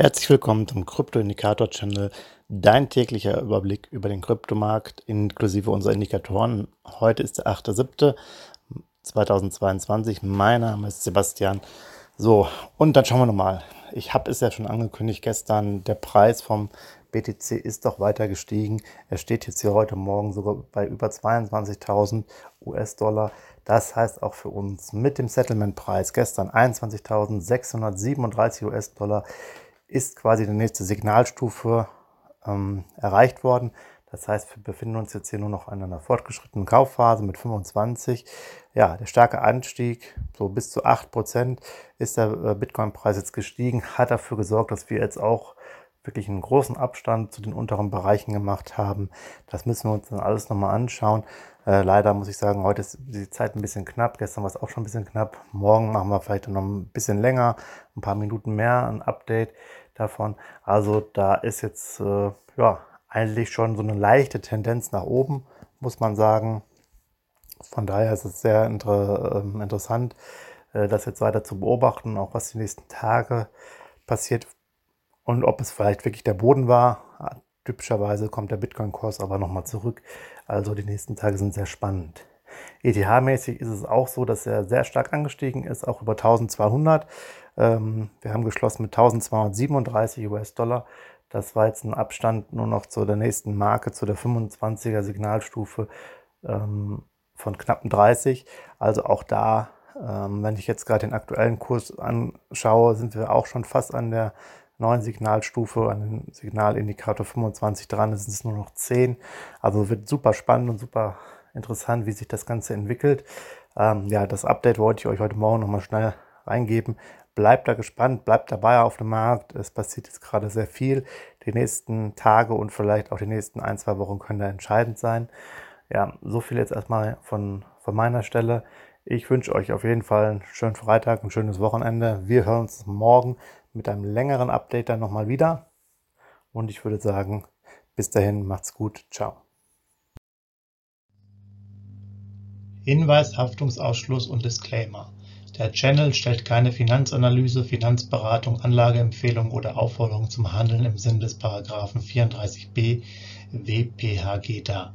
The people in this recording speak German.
Herzlich willkommen zum Krypto-Indikator-Channel, dein täglicher Überblick über den Kryptomarkt inklusive unserer Indikatoren. Heute ist der 8.7.2022. Mein Name ist Sebastian. So, und dann schauen wir nochmal. Ich habe es ja schon angekündigt gestern, der Preis vom BTC ist doch weiter gestiegen. Er steht jetzt hier heute Morgen sogar bei über 22.000 US-Dollar. Das heißt auch für uns mit dem Settlement-Preis gestern 21.637 US-Dollar ist quasi die nächste Signalstufe ähm, erreicht worden. Das heißt, wir befinden uns jetzt hier nur noch in einer fortgeschrittenen Kaufphase mit 25. Ja, der starke Anstieg, so bis zu 8% ist der äh, Bitcoin-Preis jetzt gestiegen, hat dafür gesorgt, dass wir jetzt auch wirklich einen großen Abstand zu den unteren Bereichen gemacht haben. Das müssen wir uns dann alles nochmal anschauen. Äh, leider muss ich sagen, heute ist die Zeit ein bisschen knapp. Gestern war es auch schon ein bisschen knapp. Morgen machen wir vielleicht noch ein bisschen länger, ein paar Minuten mehr ein Update davon. Also da ist jetzt äh, ja eigentlich schon so eine leichte Tendenz nach oben, muss man sagen. Von daher ist es sehr inter, äh, interessant, äh, das jetzt weiter zu beobachten, auch was die nächsten Tage passiert und ob es vielleicht wirklich der Boden war. Typischerweise kommt der Bitcoin-Kurs aber nochmal zurück. Also die nächsten Tage sind sehr spannend. ETH-mäßig ist es auch so, dass er sehr stark angestiegen ist, auch über 1200. Ähm, wir haben geschlossen mit 1237 US-Dollar. Das war jetzt ein Abstand nur noch zu der nächsten Marke, zu der 25er Signalstufe ähm, von knapp 30. Also auch da, ähm, wenn ich jetzt gerade den aktuellen Kurs anschaue, sind wir auch schon fast an der neuen Signalstufe, an den Signalindikator 25 dran. Es sind nur noch 10. Also wird super spannend und super interessant, wie sich das Ganze entwickelt. Ähm, ja, das Update wollte ich euch heute Morgen nochmal schnell reingeben. Bleibt da gespannt, bleibt dabei auf dem Markt. Es passiert jetzt gerade sehr viel. Die nächsten Tage und vielleicht auch die nächsten ein, zwei Wochen können da entscheidend sein. Ja, so viel jetzt erstmal von, von meiner Stelle. Ich wünsche euch auf jeden Fall einen schönen Freitag, ein schönes Wochenende. Wir hören uns morgen mit einem längeren Update dann nochmal wieder. Und ich würde sagen, bis dahin, macht's gut. Ciao. Hinweis, Haftungsausschluss und Disclaimer. Der Channel stellt keine Finanzanalyse, Finanzberatung, Anlageempfehlung oder Aufforderung zum Handeln im Sinne des Paragraphen 34b WPHG dar.